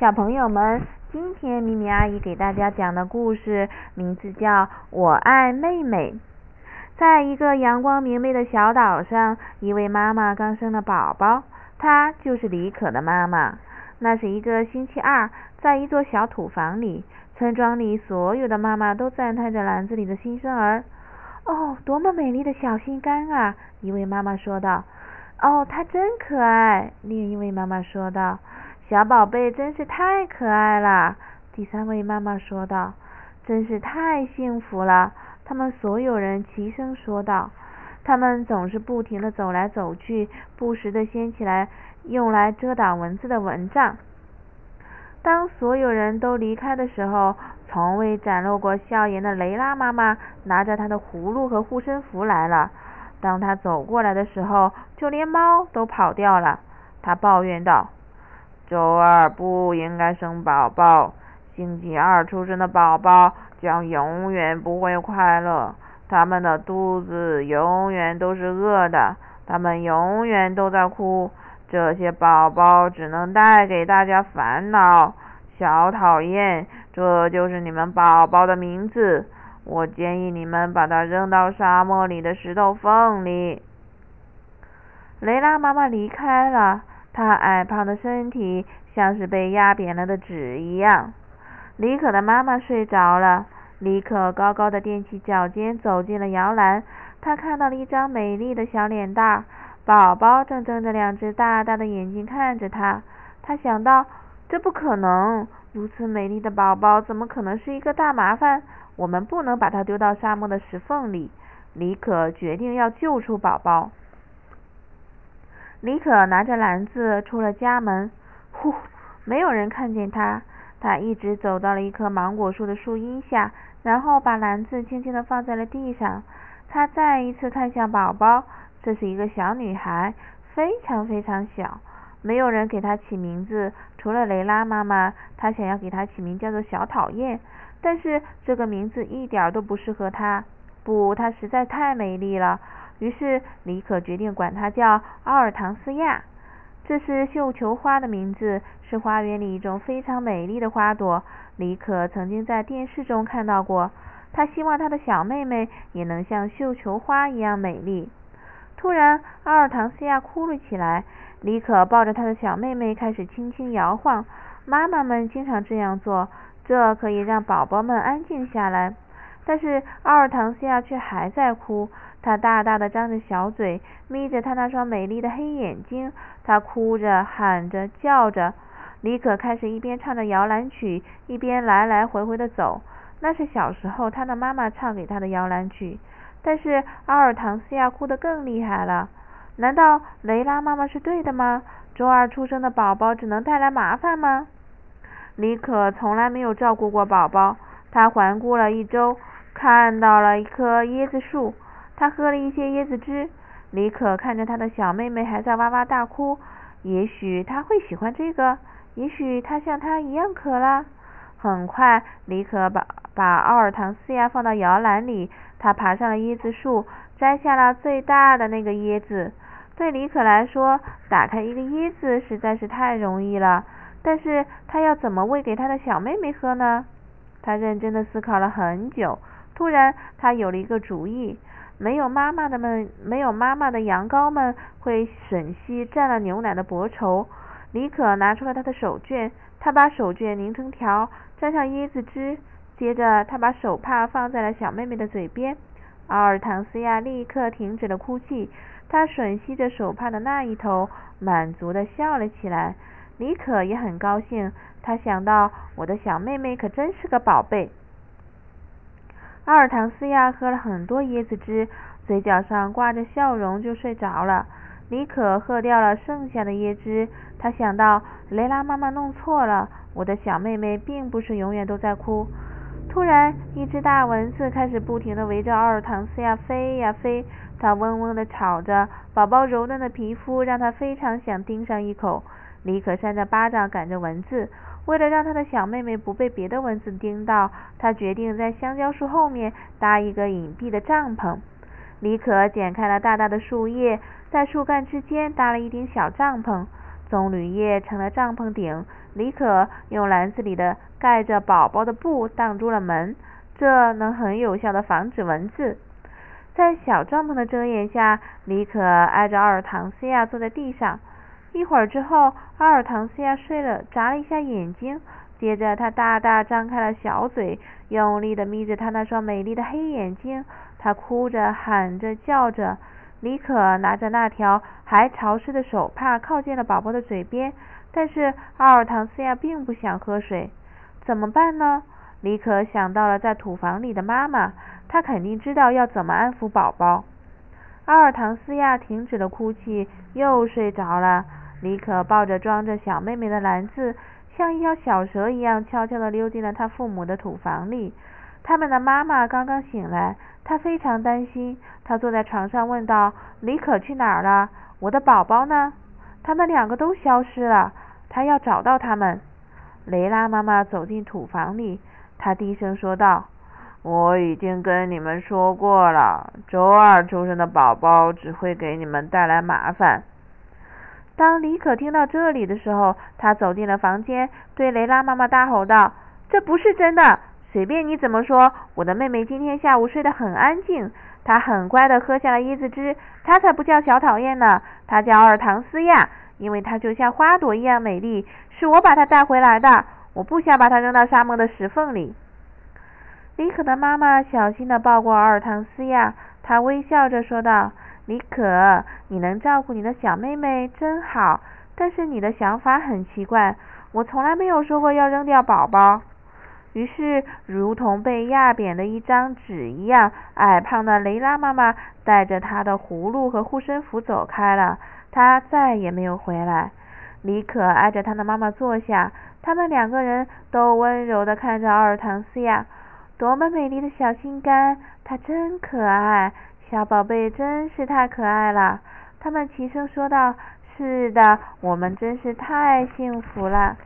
小朋友们，今天咪咪阿姨给大家讲的故事名字叫《我爱妹妹》。在一个阳光明媚的小岛上，一位妈妈刚生了宝宝，她就是李可的妈妈。那是一个星期二，在一座小土房里，村庄里所有的妈妈都赞叹着篮子里的新生儿。哦，多么美丽的小心肝啊！一位妈妈说道。哦，他真可爱。另一位妈妈说道：“小宝贝真是太可爱了。”第三位妈妈说道：“真是太幸福了。”他们所有人齐声说道：“他们总是不停地走来走去，不时地掀起来用来遮挡蚊子的蚊帐。”当所有人都离开的时候，从未展露过笑颜的雷拉妈妈拿着她的葫芦和护身符来了。当她走过来的时候，就连猫都跑掉了。她抱怨道：“周二不应该生宝宝，星期二出生的宝宝将永远不会快乐。他们的肚子永远都是饿的，他们永远都在哭。这些宝宝只能带给大家烦恼。小讨厌，这就是你们宝宝的名字。”我建议你们把它扔到沙漠里的石头缝里。雷拉妈妈离开了，他矮胖的身体像是被压扁了的纸一样。李可的妈妈睡着了。李可高高的踮起脚尖走进了摇篮，她看到了一张美丽的小脸蛋，宝宝正睁着两只大大的眼睛看着她。她想到，这不可能，如此美丽的宝宝怎么可能是一个大麻烦？我们不能把它丢到沙漠的石缝里。李可决定要救出宝宝。李可拿着篮子出了家门，呼，没有人看见他。他一直走到了一棵芒果树的树荫下，然后把篮子轻轻地放在了地上。他再一次看向宝宝，这是一个小女孩，非常非常小。没有人给她起名字，除了雷拉妈妈，她想要给她起名叫做小讨厌。但是这个名字一点都不适合她，不，她实在太美丽了。于是李可决定管她叫奥尔唐斯亚，这是绣球花的名字，是花园里一种非常美丽的花朵。李可曾经在电视中看到过，她希望她的小妹妹也能像绣球花一样美丽。突然，奥尔唐斯亚哭了起来。李可抱着她的小妹妹开始轻轻摇晃，妈妈们经常这样做。这可以让宝宝们安静下来，但是奥尔唐西亚却还在哭。他大大的张着小嘴，眯着他那双美丽的黑眼睛。他哭着、喊着、叫着。李可开始一边唱着摇篮曲，一边来来回回的走。那是小时候他的妈妈唱给他的摇篮曲。但是奥尔唐西亚哭得更厉害了。难道雷拉妈妈是对的吗？周二出生的宝宝只能带来麻烦吗？李可从来没有照顾过宝宝。他环顾了一周，看到了一棵椰子树。他喝了一些椰子汁。李可看着他的小妹妹还在哇哇大哭。也许他会喜欢这个。也许他像他一样渴了。很快，李可把把奥尔唐斯亚放到摇篮里。他爬上了椰子树，摘下了最大的那个椰子。对李可来说，打开一个椰子实在是太容易了。但是他要怎么喂给他的小妹妹喝呢？他认真的思考了很久，突然他有了一个主意。没有妈妈的们，没有妈妈的羊羔们会吮吸蘸了牛奶的薄绸。李可拿出了他的手绢，他把手绢拧成条，沾上椰子汁，接着他把手帕放在了小妹妹的嘴边。奥尔唐斯亚立刻停止了哭泣，他吮吸着手帕的那一头，满足的笑了起来。李可也很高兴，他想到我的小妹妹可真是个宝贝。阿尔唐斯亚喝了很多椰子汁，嘴角上挂着笑容就睡着了。李可喝掉了剩下的椰汁，他想到雷拉妈妈弄错了，我的小妹妹并不是永远都在哭。突然，一只大蚊子开始不停地围着阿尔唐斯亚飞呀飞，它嗡嗡地吵着，宝宝柔嫩的皮肤让它非常想叮上一口。李可扇着巴掌赶着蚊子，为了让他的小妹妹不被别的蚊子叮到，他决定在香蕉树后面搭一个隐蔽的帐篷。李可剪开了大大的树叶，在树干之间搭了一顶小帐篷。棕榈叶成了帐篷顶，李可用篮子里的盖着宝宝的布挡住了门，这能很有效的防止蚊子。在小帐篷的遮掩下，李可挨着阿尔唐西亚坐在地上。一会儿之后，阿尔唐西亚睡了，眨了一下眼睛，接着他大大张开了小嘴，用力地眯着他那双美丽的黑眼睛。他哭着、喊着、叫着。李可拿着那条还潮湿的手帕靠近了宝宝的嘴边，但是阿尔唐斯亚并不想喝水。怎么办呢？李可想到了在土房里的妈妈，她肯定知道要怎么安抚宝宝。阿尔唐斯亚停止了哭泣，又睡着了。李可抱着装着小妹妹的篮子，像一条小蛇一样悄悄地溜进了他父母的土房里。他们的妈妈刚刚醒来。她非常担心，她坐在床上问道：“李可去哪儿了？我的宝宝呢？他们两个都消失了。他要找到他们。”雷拉妈妈走进土房里，她低声说道：“我已经跟你们说过了，周二出生的宝宝只会给你们带来麻烦。”当李可听到这里的时候，他走进了房间，对雷拉妈妈大吼道：“这不是真的！”随便你怎么说，我的妹妹今天下午睡得很安静，她很乖的喝下了椰子汁，她才不叫小讨厌呢，她叫二唐斯亚，因为她就像花朵一样美丽，是我把她带回来的，我不想把她扔到沙漠的石缝里。李可的妈妈小心的抱过尔唐斯亚，她微笑着说道：“李可，你能照顾你的小妹妹真好，但是你的想法很奇怪，我从来没有说过要扔掉宝宝。”于是，如同被压扁的一张纸一样，矮胖的雷拉妈妈带着她的葫芦和护身符走开了。她再也没有回来。李可挨着她的妈妈坐下，他们两个人都温柔地看着奥尔唐斯亚。多么美丽的小心肝！它真可爱，小宝贝真是太可爱了。他们齐声说道：“是的，我们真是太幸福了。”